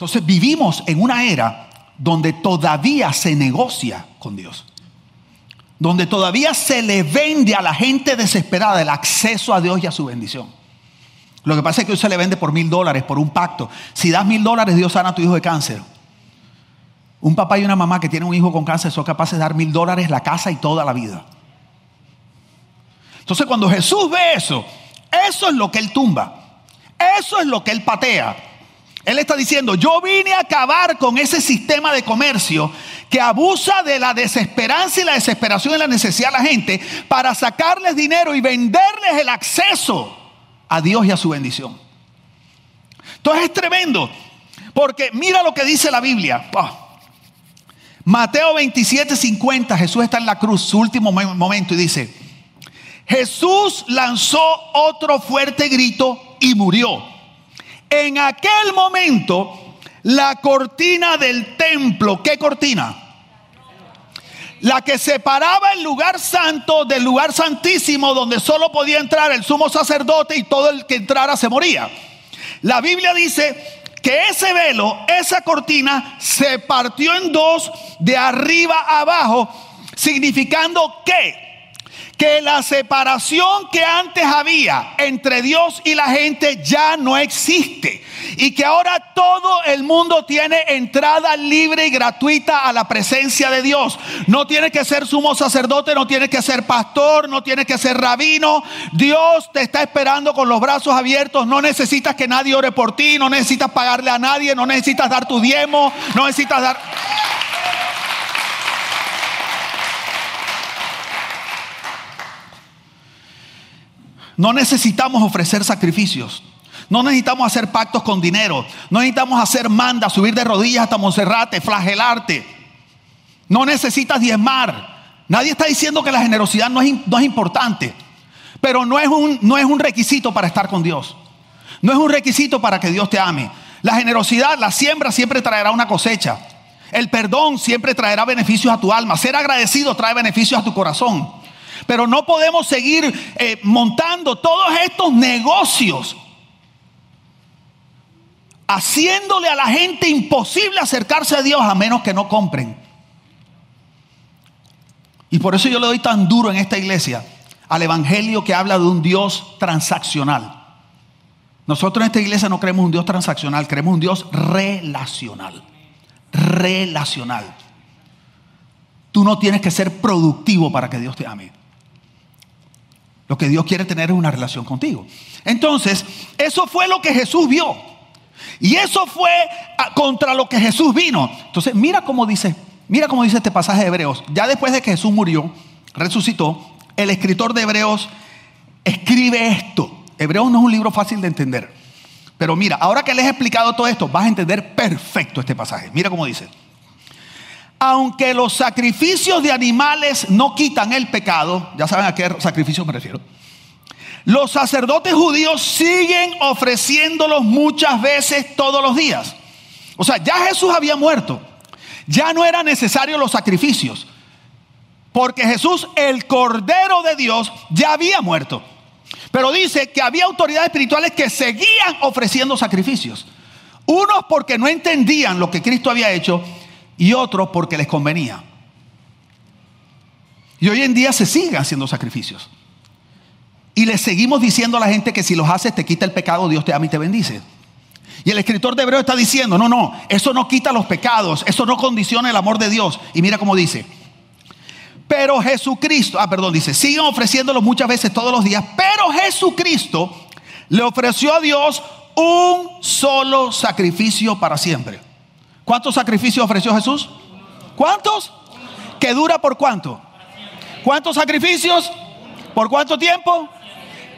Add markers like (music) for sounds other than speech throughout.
Entonces vivimos en una era donde todavía se negocia con Dios. Donde todavía se le vende a la gente desesperada el acceso a Dios y a su bendición. Lo que pasa es que hoy se le vende por mil dólares, por un pacto. Si das mil dólares, Dios sana a tu hijo de cáncer. Un papá y una mamá que tienen un hijo con cáncer son capaces de dar mil dólares, la casa y toda la vida. Entonces cuando Jesús ve eso, eso es lo que él tumba. Eso es lo que él patea. Él está diciendo, yo vine a acabar con ese sistema de comercio que abusa de la desesperanza y la desesperación y la necesidad de la gente para sacarles dinero y venderles el acceso a Dios y a su bendición. Entonces es tremendo, porque mira lo que dice la Biblia. Mateo 27, 50, Jesús está en la cruz, su último momento, y dice, Jesús lanzó otro fuerte grito y murió. En aquel momento, la cortina del templo, ¿qué cortina? La que separaba el lugar santo del lugar santísimo donde solo podía entrar el sumo sacerdote y todo el que entrara se moría. La Biblia dice que ese velo, esa cortina, se partió en dos de arriba a abajo, significando que que la separación que antes había entre Dios y la gente ya no existe. Y que ahora todo el mundo tiene entrada libre y gratuita a la presencia de Dios. No tiene que ser sumo sacerdote, no tiene que ser pastor, no tiene que ser rabino. Dios te está esperando con los brazos abiertos. No necesitas que nadie ore por ti, no necesitas pagarle a nadie, no necesitas dar tu diezmo, no necesitas dar... No necesitamos ofrecer sacrificios. No necesitamos hacer pactos con dinero. No necesitamos hacer manda, subir de rodillas hasta Monserrate, flagelarte. No necesitas diezmar. Nadie está diciendo que la generosidad no es, no es importante. Pero no es, un, no es un requisito para estar con Dios. No es un requisito para que Dios te ame. La generosidad, la siembra siempre traerá una cosecha. El perdón siempre traerá beneficios a tu alma. Ser agradecido trae beneficios a tu corazón. Pero no podemos seguir eh, montando todos estos negocios haciéndole a la gente imposible acercarse a Dios a menos que no compren. Y por eso yo le doy tan duro en esta iglesia al Evangelio que habla de un Dios transaccional. Nosotros en esta iglesia no creemos un Dios transaccional, creemos un Dios relacional. Relacional. Tú no tienes que ser productivo para que Dios te ame. Lo que Dios quiere tener es una relación contigo. Entonces, eso fue lo que Jesús vio. Y eso fue ah, contra lo que Jesús vino. Entonces, mira cómo dice, mira cómo dice este pasaje de Hebreos. Ya después de que Jesús murió, resucitó, el escritor de Hebreos escribe esto. Hebreos no es un libro fácil de entender. Pero mira, ahora que les he explicado todo esto, vas a entender perfecto este pasaje. Mira cómo dice aunque los sacrificios de animales no quitan el pecado, ya saben a qué sacrificio me refiero, los sacerdotes judíos siguen ofreciéndolos muchas veces todos los días. O sea, ya Jesús había muerto, ya no eran necesarios los sacrificios, porque Jesús, el Cordero de Dios, ya había muerto. Pero dice que había autoridades espirituales que seguían ofreciendo sacrificios. Unos porque no entendían lo que Cristo había hecho y otros porque les convenía. Y hoy en día se siguen haciendo sacrificios. Y le seguimos diciendo a la gente que si los haces te quita el pecado, Dios te ama y te bendice. Y el escritor de Hebreo está diciendo, no, no, eso no quita los pecados, eso no condiciona el amor de Dios. Y mira cómo dice, pero Jesucristo, ah, perdón, dice, siguen ofreciéndolo muchas veces todos los días, pero Jesucristo le ofreció a Dios un solo sacrificio para siempre. ¿Cuántos sacrificios ofreció Jesús? ¿Cuántos? ¿Que dura por cuánto? ¿Cuántos sacrificios? ¿Por cuánto tiempo?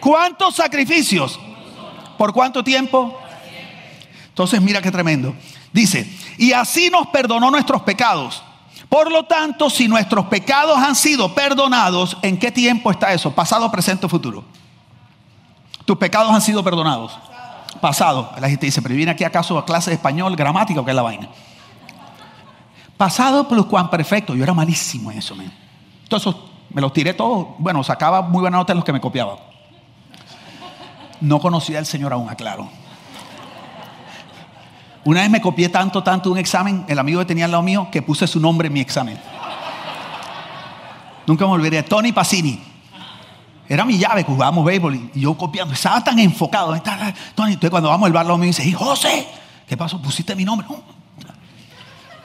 ¿Cuántos sacrificios? ¿Por cuánto tiempo? Entonces mira qué tremendo. Dice, y así nos perdonó nuestros pecados. Por lo tanto, si nuestros pecados han sido perdonados, ¿en qué tiempo está eso? Pasado, presente o futuro. Tus pecados han sido perdonados pasado. La gente dice, pero viene aquí acaso a clase de español, gramática o qué es la vaina. Pasado plus cuán perfecto. Yo era malísimo en eso, Entonces me los tiré todos. Bueno, sacaba muy buena nota en los que me copiaban. No conocía al Señor aún, aclaro. Una vez me copié tanto, tanto un examen, el amigo que tenía al lado mío, que puse su nombre en mi examen. Nunca me olvidaré. Tony Pacini. Era mi llave jugábamos béisbol y yo copiando. Estaba tan enfocado. Entonces cuando vamos al bar, mío dice, José, ¿qué pasó? ¿Pusiste mi nombre?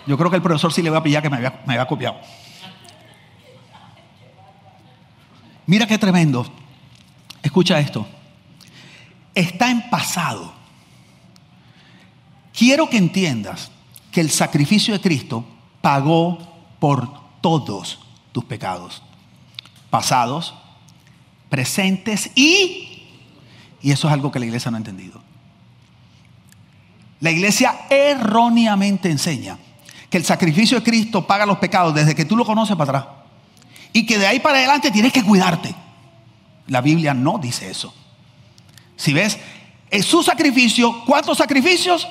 Yo creo que el profesor sí le va a pillar que me había, me había copiado. Mira qué tremendo. Escucha esto. Está en pasado. Quiero que entiendas que el sacrificio de Cristo pagó por todos tus pecados. Pasados, presentes y... Y eso es algo que la iglesia no ha entendido. La iglesia erróneamente enseña que el sacrificio de Cristo paga los pecados desde que tú lo conoces para atrás. Y que de ahí para adelante tienes que cuidarte. La Biblia no dice eso. Si ves, es su sacrificio. ¿Cuántos sacrificios?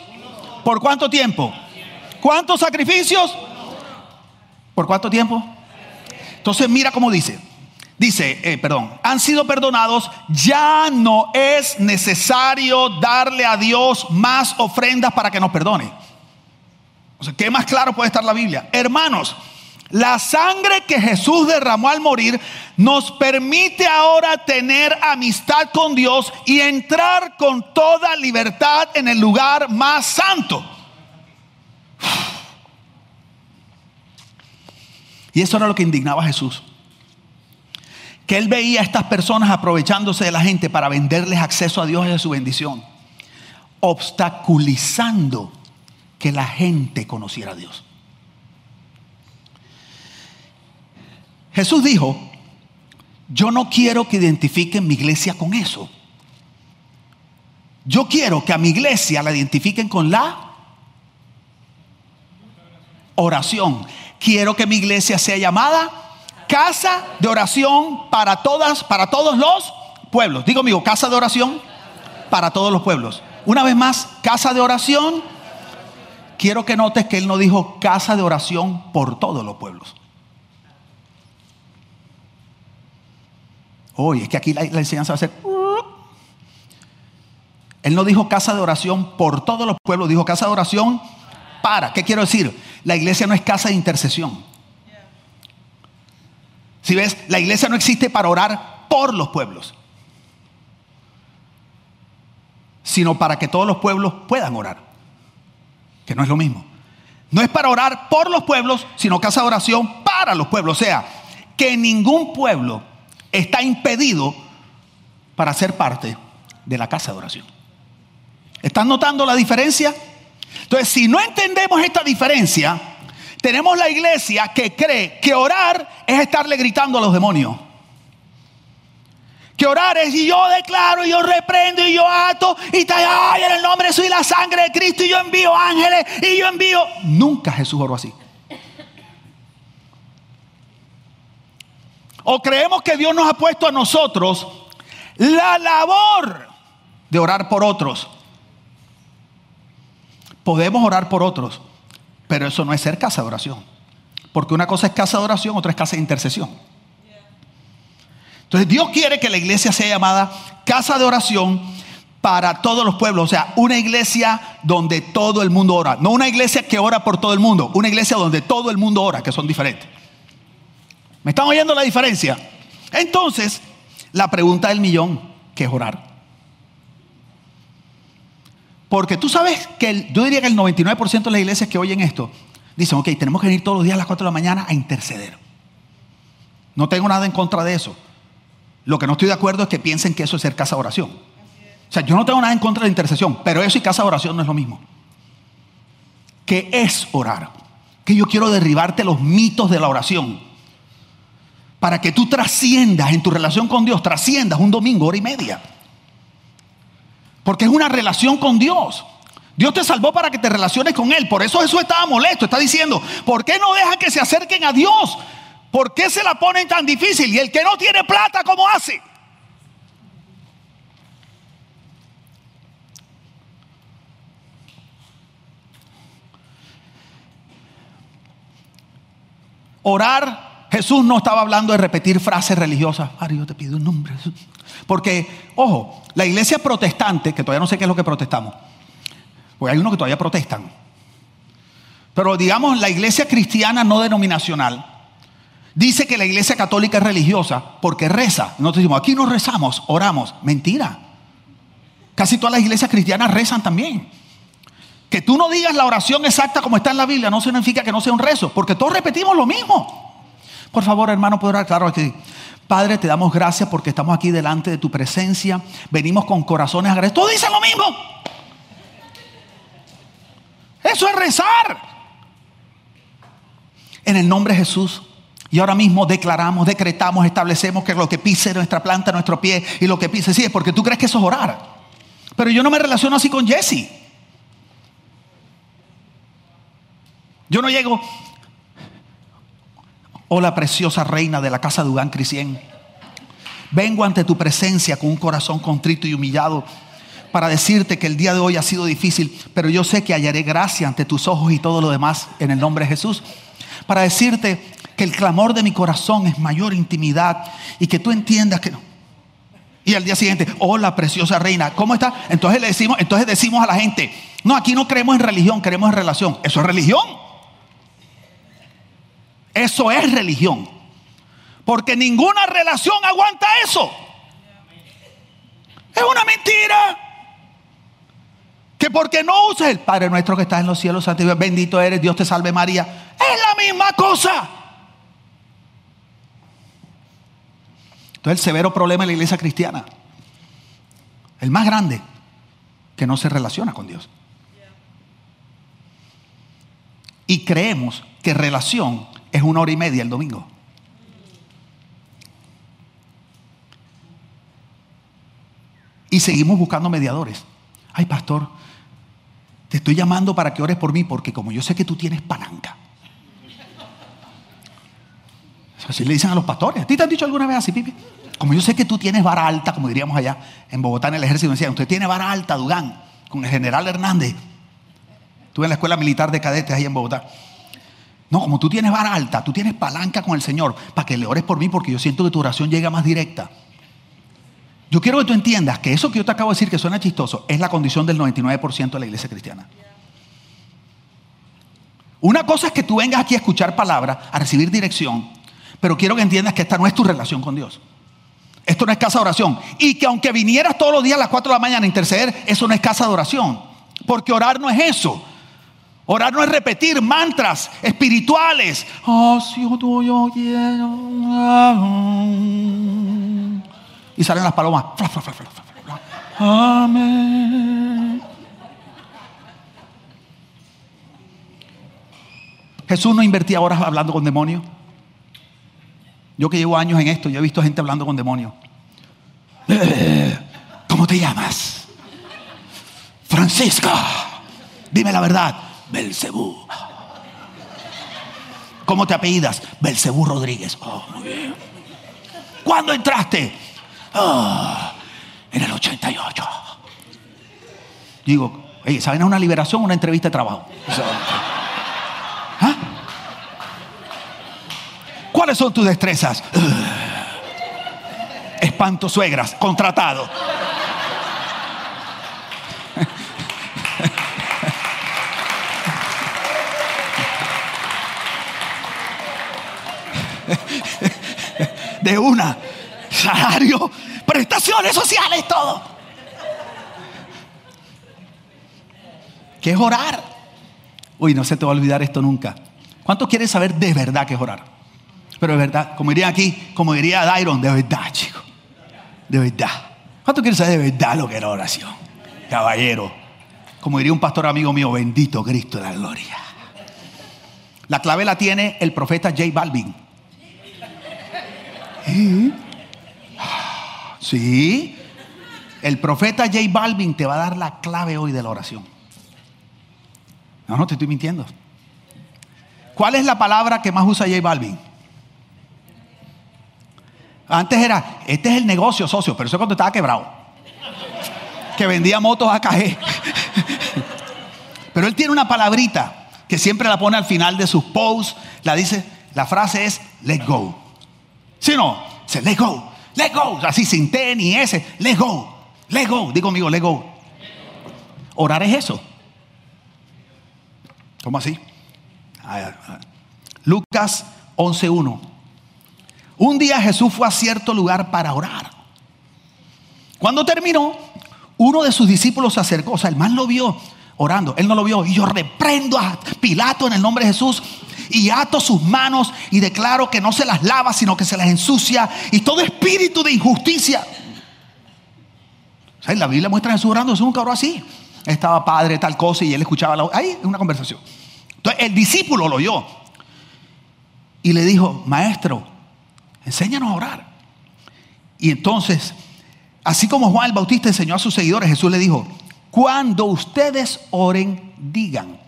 ¿Por cuánto tiempo? ¿Cuántos sacrificios? ¿Por cuánto tiempo? Entonces mira cómo dice. Dice, eh, perdón, han sido perdonados, ya no es necesario darle a Dios más ofrendas para que nos perdone. O sea, ¿qué más claro puede estar la Biblia? Hermanos, la sangre que Jesús derramó al morir nos permite ahora tener amistad con Dios y entrar con toda libertad en el lugar más santo. Y eso era lo que indignaba a Jesús. Que él veía a estas personas aprovechándose de la gente para venderles acceso a Dios y a su bendición, obstaculizando que la gente conociera a Dios. Jesús dijo, yo no quiero que identifiquen mi iglesia con eso. Yo quiero que a mi iglesia la identifiquen con la oración. Quiero que mi iglesia sea llamada casa de oración para todas, para todos los pueblos. Digo, amigo, casa de oración para todos los pueblos. Una vez más, casa de oración. Quiero que notes que él no dijo casa de oración por todos los pueblos. Oye, es que aquí la, enseñanza va a ser... Él no dijo casa de oración por todos los pueblos, dijo casa de oración para. ¿Qué quiero decir? La iglesia no es casa de intercesión. Si ves, la iglesia no existe para orar por los pueblos, sino para que todos los pueblos puedan orar, que no es lo mismo. No es para orar por los pueblos, sino casa de oración para los pueblos. O sea, que ningún pueblo está impedido para ser parte de la casa de oración. ¿Están notando la diferencia? Entonces, si no entendemos esta diferencia, tenemos la iglesia que cree que orar es estarle gritando a los demonios. Que orar es y yo declaro y yo reprendo y yo ato y te, ay, en el nombre de Jesús y la sangre de Cristo y yo envío ángeles y yo envío. Nunca Jesús oró así. O creemos que Dios nos ha puesto a nosotros la labor de orar por otros. Podemos orar por otros, pero eso no es ser casa de oración. Porque una cosa es casa de oración, otra es casa de intercesión. Entonces Dios quiere que la iglesia sea llamada casa de oración para todos los pueblos. O sea, una iglesia donde todo el mundo ora. No una iglesia que ora por todo el mundo. Una iglesia donde todo el mundo ora, que son diferentes. ¿Me están oyendo la diferencia? Entonces, la pregunta del millón, ¿qué es orar? Porque tú sabes que yo diría que el 99% de las iglesias que oyen esto dicen, ok, tenemos que venir todos los días a las 4 de la mañana a interceder. No tengo nada en contra de eso. Lo que no estoy de acuerdo es que piensen que eso es ser casa de oración. O sea, yo no tengo nada en contra de la intercesión, pero eso y casa de oración no es lo mismo. ¿Qué es orar? Que yo quiero derribarte los mitos de la oración para que tú trasciendas en tu relación con Dios, trasciendas un domingo, hora y media. Porque es una relación con Dios. Dios te salvó para que te relaciones con Él. Por eso Jesús estaba molesto. Está diciendo, ¿por qué no deja que se acerquen a Dios? ¿Por qué se la ponen tan difícil? Y el que no tiene plata, ¿cómo hace? Orar Jesús no estaba hablando de repetir frases religiosas. Padre, yo te pido un nombre. Porque, ojo, la iglesia protestante, que todavía no sé qué es lo que protestamos, Porque hay unos que todavía protestan. Pero digamos, la iglesia cristiana no denominacional dice que la iglesia católica es religiosa porque reza. Nosotros decimos, aquí no rezamos, oramos. Mentira. Casi todas las iglesias cristianas rezan también. Que tú no digas la oración exacta como está en la Biblia no significa que no sea un rezo, porque todos repetimos lo mismo. Por favor, hermano, ¿puedo orar? Claro que Padre, te damos gracias porque estamos aquí delante de tu presencia. Venimos con corazones agradecidos. Todos dicen lo mismo. Eso es rezar. En el nombre de Jesús. Y ahora mismo declaramos, decretamos, establecemos que lo que pise nuestra planta, nuestro pie y lo que pise, sí, es porque tú crees que eso es orar. Pero yo no me relaciono así con Jesse. Yo no llego, hola preciosa reina de la casa de Ugán Crisien. Vengo ante tu presencia con un corazón contrito y humillado para decirte que el día de hoy ha sido difícil, pero yo sé que hallaré gracia ante tus ojos y todo lo demás en el nombre de Jesús. Para decirte que el clamor de mi corazón es mayor intimidad y que tú entiendas que no. Y al día siguiente, hola preciosa reina, ¿cómo está? Entonces le decimos, entonces decimos a la gente, no, aquí no creemos en religión, creemos en relación. Eso es religión. Eso es religión. Porque ninguna relación aguanta eso. Es una mentira. Que porque no uses el Padre nuestro que está en los cielos, bendito eres, Dios te salve María. Es la misma cosa. Entonces el severo problema de la iglesia cristiana, el más grande, que no se relaciona con Dios. Y creemos que relación es una hora y media el domingo. Y seguimos buscando mediadores. Ay, pastor, te estoy llamando para que ores por mí porque como yo sé que tú tienes palanca. Así le dicen a los pastores. ¿A ti te han dicho alguna vez así, Pipi? Como yo sé que tú tienes vara alta, como diríamos allá en Bogotá en el ejército, decían, usted tiene vara alta, Dugán, con el general Hernández. Estuve en la escuela militar de cadetes ahí en Bogotá. No, como tú tienes vara alta, tú tienes palanca con el Señor para que le ores por mí porque yo siento que tu oración llega más directa. Yo quiero que tú entiendas que eso que yo te acabo de decir que suena chistoso es la condición del 99% de la iglesia cristiana. Una cosa es que tú vengas aquí a escuchar palabra, a recibir dirección, pero quiero que entiendas que esta no es tu relación con Dios. Esto no es casa de oración. Y que aunque vinieras todos los días a las 4 de la mañana a interceder, eso no es casa de oración. Porque orar no es eso. Orar no es repetir mantras espirituales. Y salen las palomas. Amén. Jesús no invertía horas hablando con demonios. Yo que llevo años en esto, yo he visto gente hablando con demonios. ¿Cómo te llamas? Francisca. Dime la verdad. Belcebú. ¿Cómo te apellidas? Belcebú Rodríguez. Oh, muy bien. ¿Cuándo entraste? Oh, en el 88. Digo, ¿saben? Es una liberación, una entrevista de trabajo. ¿Ah? ¿Cuáles son tus destrezas? Espanto suegras, contratado. De una. Salario, prestaciones sociales, todo. ¿Qué es orar? Uy, no se te va a olvidar esto nunca. ¿Cuántos quieren saber de verdad qué es orar? Pero de verdad, como diría aquí, como diría Dairon, de verdad, chico. De verdad. ¿Cuántos quieren saber de verdad lo que es la oración? Caballero. Como diría un pastor amigo mío, bendito Cristo de la gloria. La clave la tiene el profeta J Balvin. (gasps) Sí. El profeta J Balvin te va a dar la clave hoy de la oración. No, no te estoy mintiendo. ¿Cuál es la palabra que más usa J Balvin? Antes era, este es el negocio socio, pero eso cuando estaba quebrado. Que vendía motos a caer. Pero él tiene una palabrita que siempre la pone al final de sus posts. La dice, la frase es, let go. ¿Sí o no? Let go, let go. Así sin T ni S, let go, let go. Digo conmigo, let go. Orar es eso. ¿Cómo así? Lucas 11.1. Un día Jesús fue a cierto lugar para orar. Cuando terminó, uno de sus discípulos se acercó, o sea, el man lo vio orando, él no lo vio, y yo reprendo a Pilato en el nombre de Jesús y ato sus manos y declaro que no se las lava, sino que se las ensucia y todo espíritu de injusticia. O sea, la Biblia muestra a Jesús orando, Jesús nunca oró así. Estaba padre, tal cosa, y él escuchaba la, ahí una conversación. Entonces el discípulo lo oyó y le dijo, maestro, enséñanos a orar. Y entonces, así como Juan el Bautista enseñó a sus seguidores, Jesús le dijo, cuando ustedes oren, digan.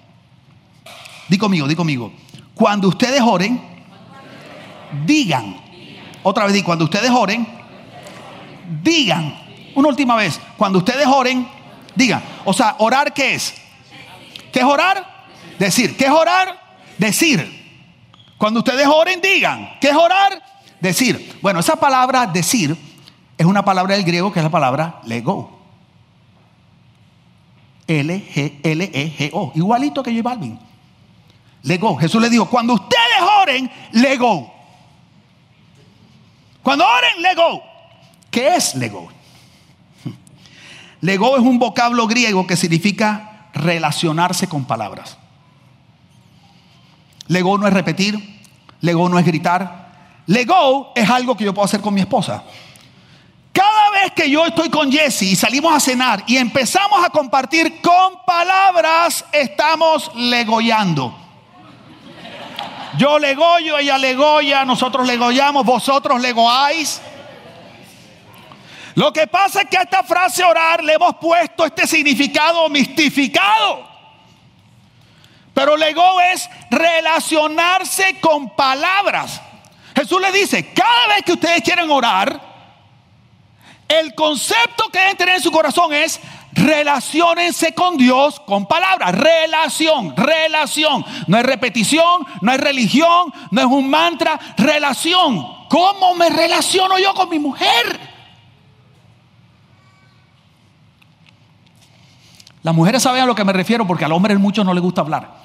Di conmigo, di conmigo. Cuando ustedes oren, digan. Otra vez cuando ustedes oren, digan. Una última vez, cuando ustedes oren, digan. O sea, orar qué es? ¿Qué es orar? Decir. ¿Qué es orar? Decir. Cuando ustedes oren, digan. ¿Qué es orar? Decir. Bueno, esa palabra decir es una palabra del griego que es la palabra lego. L-G-L-E-G-O. Igualito que J Balvin. Lego. Jesús le dijo, cuando ustedes oren, lego. Cuando oren, lego. ¿Qué es lego? Lego es un vocablo griego que significa relacionarse con palabras. Lego no es repetir, lego no es gritar. Lego es algo que yo puedo hacer con mi esposa. Cada vez que yo estoy con Jesse y salimos a cenar y empezamos a compartir con palabras, estamos legoyando. Yo legoyo, ella legoya, nosotros legoyamos, vosotros legoáis. Lo que pasa es que a esta frase orar le hemos puesto este significado mistificado. Pero legó es relacionarse con palabras. Jesús le dice, cada vez que ustedes quieren orar, el concepto que deben tener en su corazón es relacionense con Dios con palabras. Relación, relación. No es repetición, no es religión, no es un mantra, relación. ¿Cómo me relaciono yo con mi mujer? Las mujeres saben a lo que me refiero porque al hombre mucho no le gusta hablar.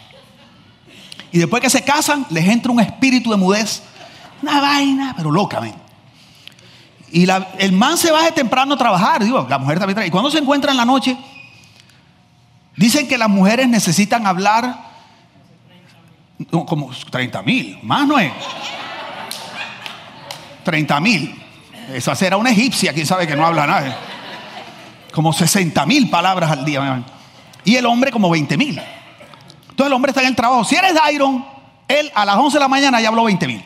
Y después que se casan, les entra un espíritu de mudez. Una vaina, pero locamente. Y el man se va de temprano a trabajar, digo, la mujer también trabaja. Y cuando se encuentra en la noche, dicen que las mujeres necesitan hablar como 30 mil, más no es. 30 mil. Esa será una egipcia, quién sabe que no habla nada. Como 60 mil palabras al día. Y el hombre como 20 mil. Entonces el hombre está en el trabajo. Si eres Dairon, él a las 11 de la mañana ya habló 20 mil.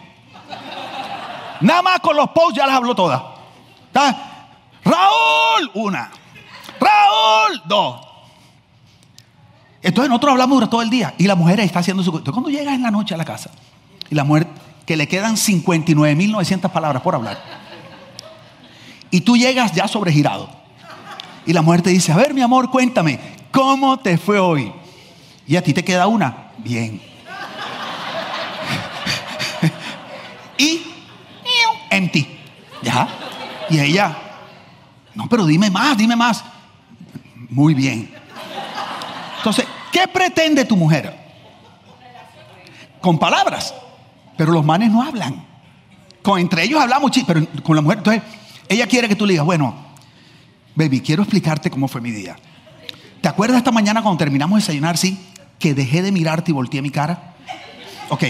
Nada más con los posts ya las habló todas. Raúl, una. Raúl, dos. Entonces nosotros hablamos durante todo el día y la mujer está haciendo su... Entonces cuando llega en la noche a la casa y la mujer que le quedan 59.900 palabras por hablar y tú llegas ya sobregirado y la mujer te dice, a ver mi amor, cuéntame, ¿cómo te fue hoy? Y a ti te queda una. Bien. (laughs) y empty. ¿Ya? Y ella, no, pero dime más, dime más. Muy bien. Entonces, ¿qué pretende tu mujer? Con palabras. Pero los manes no hablan. Con, entre ellos hablamos, pero con la mujer. Entonces, ella quiere que tú le digas, bueno, baby, quiero explicarte cómo fue mi día. ¿Te acuerdas esta mañana cuando terminamos de desayunar? Sí que dejé de mirarte y volteé mi cara? Ok,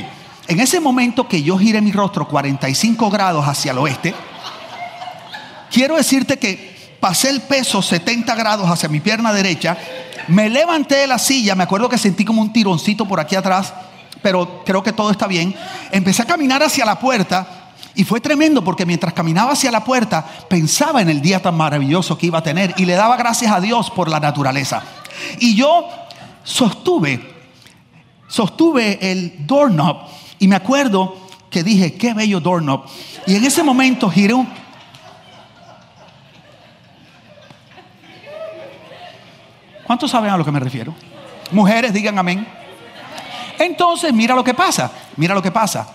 en ese momento que yo giré mi rostro 45 grados hacia el oeste, quiero decirte que pasé el peso 70 grados hacia mi pierna derecha, me levanté de la silla, me acuerdo que sentí como un tironcito por aquí atrás, pero creo que todo está bien. Empecé a caminar hacia la puerta y fue tremendo porque mientras caminaba hacia la puerta pensaba en el día tan maravilloso que iba a tener y le daba gracias a Dios por la naturaleza. Y yo sostuve, sostuve el doorknob y me acuerdo que dije, qué bello doorknob. Y en ese momento giré un... ¿Cuántos saben a lo que me refiero? Mujeres, digan amén. Entonces, mira lo que pasa, mira lo que pasa.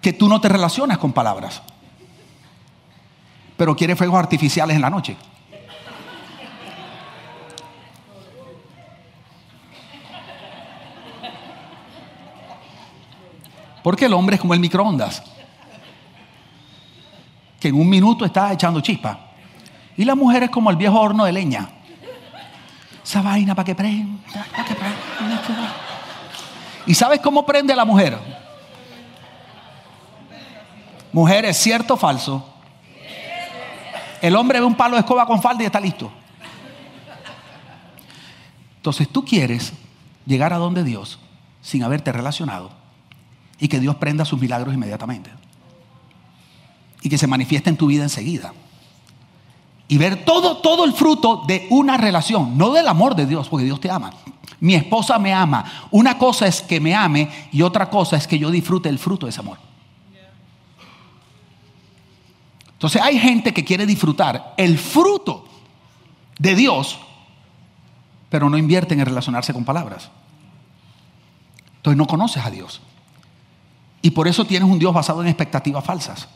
Que tú no te relacionas con palabras, pero quieres fuegos artificiales en la noche. Porque el hombre es como el microondas, que en un minuto está echando chispa. Y la mujer es como el viejo horno de leña esa vaina para que prenda, para que prenda. ¿Y sabes cómo prende la mujer? Mujer, ¿es cierto o falso? El hombre ve un palo de escoba con falda y está listo. Entonces tú quieres llegar a donde Dios sin haberte relacionado y que Dios prenda sus milagros inmediatamente. Y que se manifieste en tu vida enseguida. Y ver todo, todo el fruto de una relación, no del amor de Dios, porque Dios te ama. Mi esposa me ama. Una cosa es que me ame y otra cosa es que yo disfrute el fruto de ese amor. Entonces hay gente que quiere disfrutar el fruto de Dios, pero no invierte en relacionarse con palabras. Entonces no conoces a Dios. Y por eso tienes un Dios basado en expectativas falsas,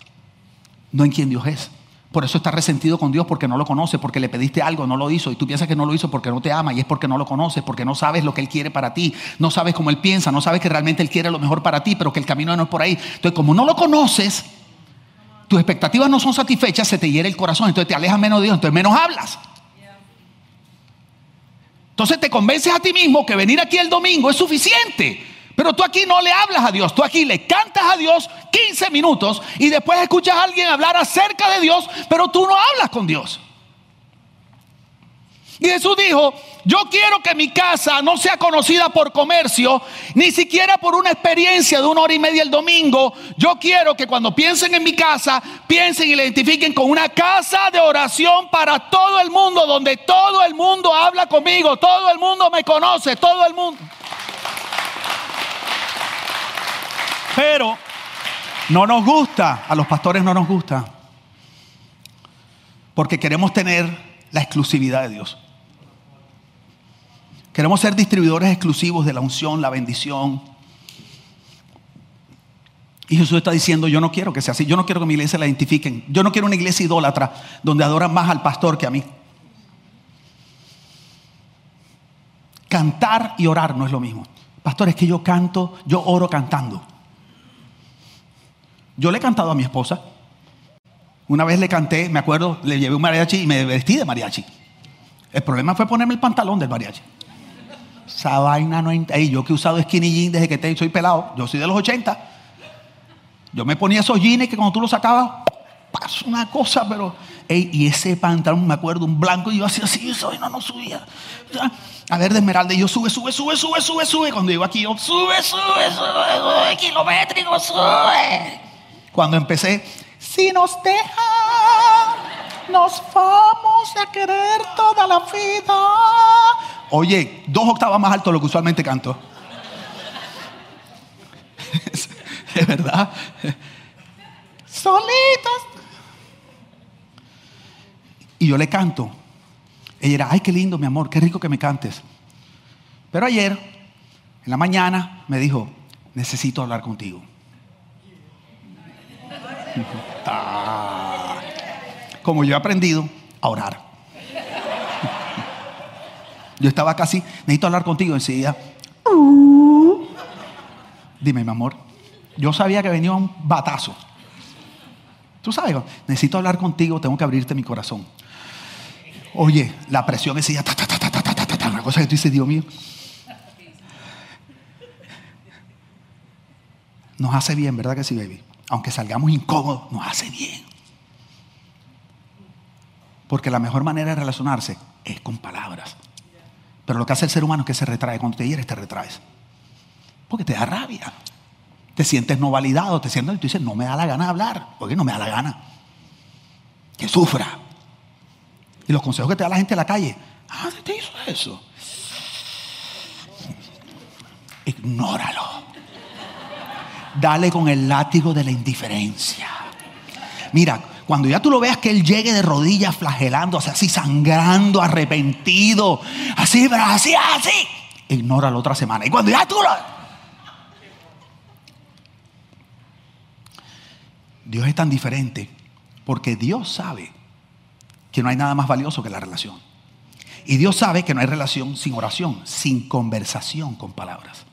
no en quién Dios es. Por eso estás resentido con Dios porque no lo conoces, porque le pediste algo, no lo hizo. Y tú piensas que no lo hizo porque no te ama y es porque no lo conoces, porque no sabes lo que Él quiere para ti. No sabes cómo Él piensa, no sabes que realmente Él quiere lo mejor para ti, pero que el camino no es por ahí. Entonces, como no lo conoces, tus expectativas no son satisfechas, se te hiere el corazón, entonces te alejas menos de Dios, entonces menos hablas. Entonces te convences a ti mismo que venir aquí el domingo es suficiente. Pero tú aquí no le hablas a Dios, tú aquí le cantas a Dios 15 minutos y después escuchas a alguien hablar acerca de Dios, pero tú no hablas con Dios. Y Jesús dijo, yo quiero que mi casa no sea conocida por comercio, ni siquiera por una experiencia de una hora y media el domingo. Yo quiero que cuando piensen en mi casa, piensen y la identifiquen con una casa de oración para todo el mundo, donde todo el mundo habla conmigo, todo el mundo me conoce, todo el mundo. Pero no nos gusta, a los pastores no nos gusta, porque queremos tener la exclusividad de Dios. Queremos ser distribuidores exclusivos de la unción, la bendición. Y Jesús está diciendo, yo no quiero que sea así, yo no quiero que mi iglesia la identifiquen, yo no quiero una iglesia idólatra donde adoran más al pastor que a mí. Cantar y orar no es lo mismo. Pastor, es que yo canto, yo oro cantando. Yo le he cantado a mi esposa. Una vez le canté, me acuerdo, le llevé un mariachi y me vestí de mariachi. El problema fue ponerme el pantalón del mariachi. Esa vaina no hay. Yo que he usado skinny jeans desde que soy pelado, yo soy de los 80. Yo me ponía esos jeans que cuando tú los sacabas, pasó una cosa, pero. y ese pantalón, me acuerdo, un blanco, y yo hacía así, eso no, no subía. A ver, de Esmeralda, y yo sube, sube, sube, sube, sube, sube. Cuando digo aquí, yo sube, sube, sube, sube, kilométrico, sube. Cuando empecé, si nos deja, nos vamos a querer toda la vida. Oye, dos octavas más alto de lo que usualmente canto. (laughs) Es verdad. Solitos. Y yo le canto. Ella era, ay, qué lindo, mi amor, qué rico que me cantes. Pero ayer, en la mañana, me dijo, necesito hablar contigo. Como yo he aprendido a orar. Yo estaba casi, necesito hablar contigo enseguida. Dime, mi amor. Yo sabía que venía un batazo. Tú sabes, necesito hablar contigo, tengo que abrirte mi corazón. Oye, la presión es ta, una cosa que tú dices, Dios mío. Nos hace bien, ¿verdad que sí, baby? Aunque salgamos incómodos, nos hace bien. Porque la mejor manera de relacionarse es con palabras. Pero lo que hace el ser humano es que se retrae. Cuando te hieres, te retraes. Porque te da rabia. Te sientes no validado, te sientes y tú dices, no me da la gana hablar. Porque no me da la gana. Que sufra. Y los consejos que te da la gente en la calle. Ah, te hizo eso? Ignóralo. Dale con el látigo de la indiferencia. Mira, cuando ya tú lo veas que él llegue de rodillas flagelando, así sangrando, arrepentido, así, así, así, ignora la otra semana. Y cuando ya tú lo... Dios es tan diferente porque Dios sabe que no hay nada más valioso que la relación. Y Dios sabe que no hay relación sin oración, sin conversación con palabras.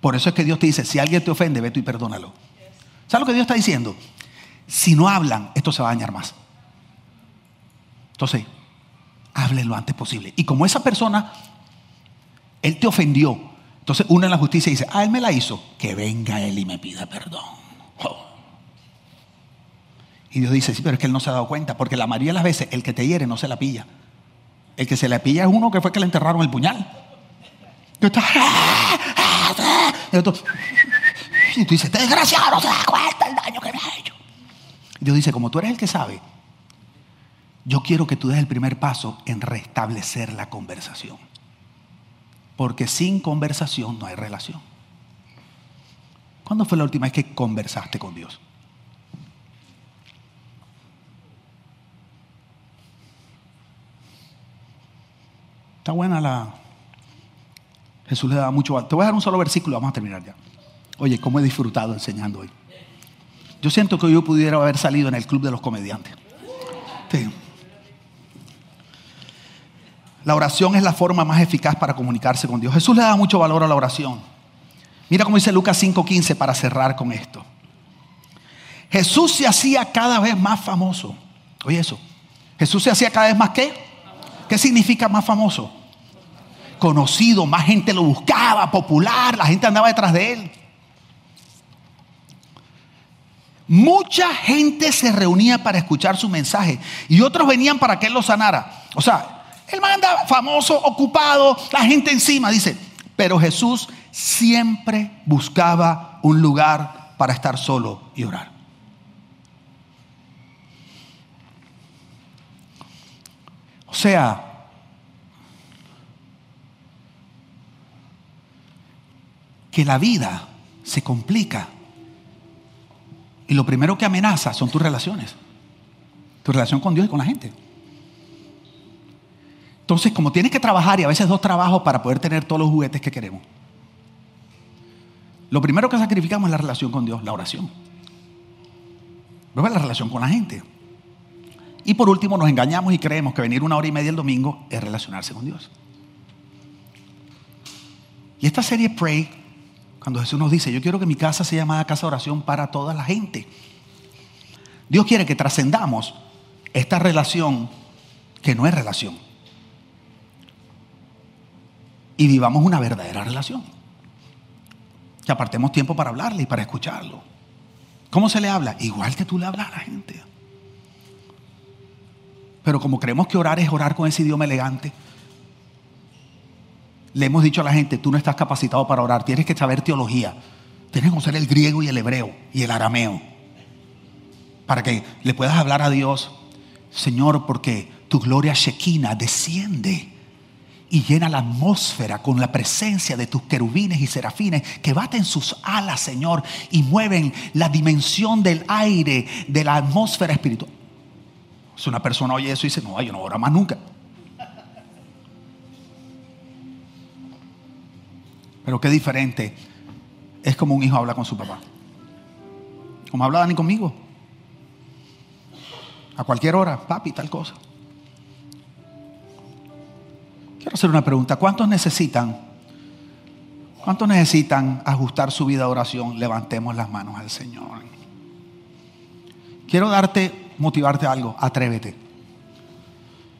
Por eso es que Dios te dice, si alguien te ofende, ve tú y perdónalo. ¿Sabes lo que Dios está diciendo? Si no hablan, esto se va a dañar más. Entonces, hablen lo antes posible. Y como esa persona, él te ofendió, entonces uno en la justicia dice, ah, él me la hizo, que venga él y me pida perdón. Oh. Y Dios dice, sí, pero es que él no se ha dado cuenta, porque la mayoría de las veces el que te hiere no se la pilla. El que se la pilla es uno que fue que le enterraron el puñal. Tú, y tú, dices, desgraciado se da cuenta el daño que me ha hecho. Dios dice, como tú eres el que sabe, yo quiero que tú des el primer paso en restablecer la conversación. Porque sin conversación no hay relación. ¿Cuándo fue la última vez que conversaste con Dios? Está buena la... Jesús le da mucho... Te voy a dar un solo versículo, vamos a terminar ya. Oye, cómo he disfrutado enseñando hoy. Yo siento que yo pudiera haber salido en el club de los comediantes. La oración es la forma más eficaz para comunicarse con Dios. Jesús le da mucho valor a la oración. Mira cómo dice Lucas 5:15 para cerrar con esto. Jesús se hacía cada vez más famoso. Oye eso. Jesús se hacía cada vez más qué? ¿Qué significa más famoso? Conocido, más gente lo buscaba, popular, la gente andaba detrás de él. Mucha gente se reunía para escuchar su mensaje y otros venían para que él lo sanara. O sea, el man anda famoso, ocupado, la gente encima, dice. Pero Jesús siempre buscaba un lugar para estar solo y orar. O sea, que la vida se complica y lo primero que amenaza son tus relaciones, tu relación con Dios y con la gente. Entonces, como tienes que trabajar y a veces dos trabajos para poder tener todos los juguetes que queremos, lo primero que sacrificamos es la relación con Dios, la oración. Luego la relación con la gente. Y por último, nos engañamos y creemos que venir una hora y media el domingo es relacionarse con Dios. Y esta serie Pray, cuando Jesús nos dice, yo quiero que mi casa sea llamada casa de oración para toda la gente. Dios quiere que trascendamos esta relación que no es relación y vivamos una verdadera relación. Que apartemos tiempo para hablarle y para escucharlo. ¿Cómo se le habla? Igual que tú le hablas a la gente. Pero como creemos que orar es orar con ese idioma elegante, le hemos dicho a la gente, tú no estás capacitado para orar, tienes que saber teología, tienes que conocer el griego y el hebreo y el arameo, para que le puedas hablar a Dios, Señor, porque tu gloria Shekinah desciende y llena la atmósfera con la presencia de tus querubines y serafines que baten sus alas, Señor, y mueven la dimensión del aire, de la atmósfera espiritual. Si una persona oye eso y dice, no, yo no oro más nunca. Pero qué diferente es como un hijo habla con su papá. Como habla Dani conmigo. A cualquier hora, papi, tal cosa. Quiero hacer una pregunta. ¿Cuántos necesitan? ¿Cuántos necesitan ajustar su vida a oración? Levantemos las manos al Señor. Quiero darte, motivarte algo. Atrévete.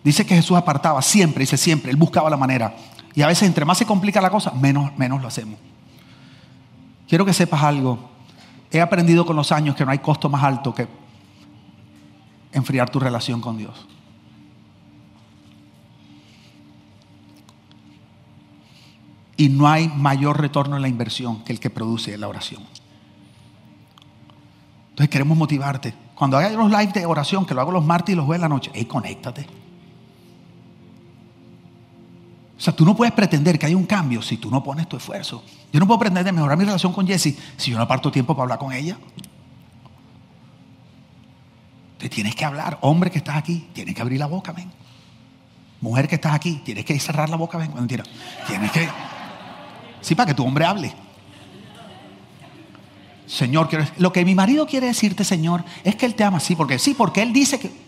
Dice que Jesús apartaba siempre, dice siempre, Él buscaba la manera. Y a veces entre más se complica la cosa, menos, menos lo hacemos. Quiero que sepas algo. He aprendido con los años que no hay costo más alto que enfriar tu relación con Dios. Y no hay mayor retorno en la inversión que el que produce la oración. Entonces queremos motivarte. Cuando hagas los lives de oración, que lo hago los martes y los jueves de la noche, hey, conéctate. O sea, tú no puedes pretender que hay un cambio si tú no pones tu esfuerzo. Yo no puedo pretender mejorar mi relación con Jessie si yo no aparto tiempo para hablar con ella. Te tienes que hablar. Hombre que estás aquí, tienes que abrir la boca, ven. Mujer que estás aquí, tienes que cerrar la boca, ven. Mentira. Tienes que Sí, para que tu hombre hable. Señor, lo que mi marido quiere decirte, Señor, es que Él te ama, sí, porque sí, porque Él dice que...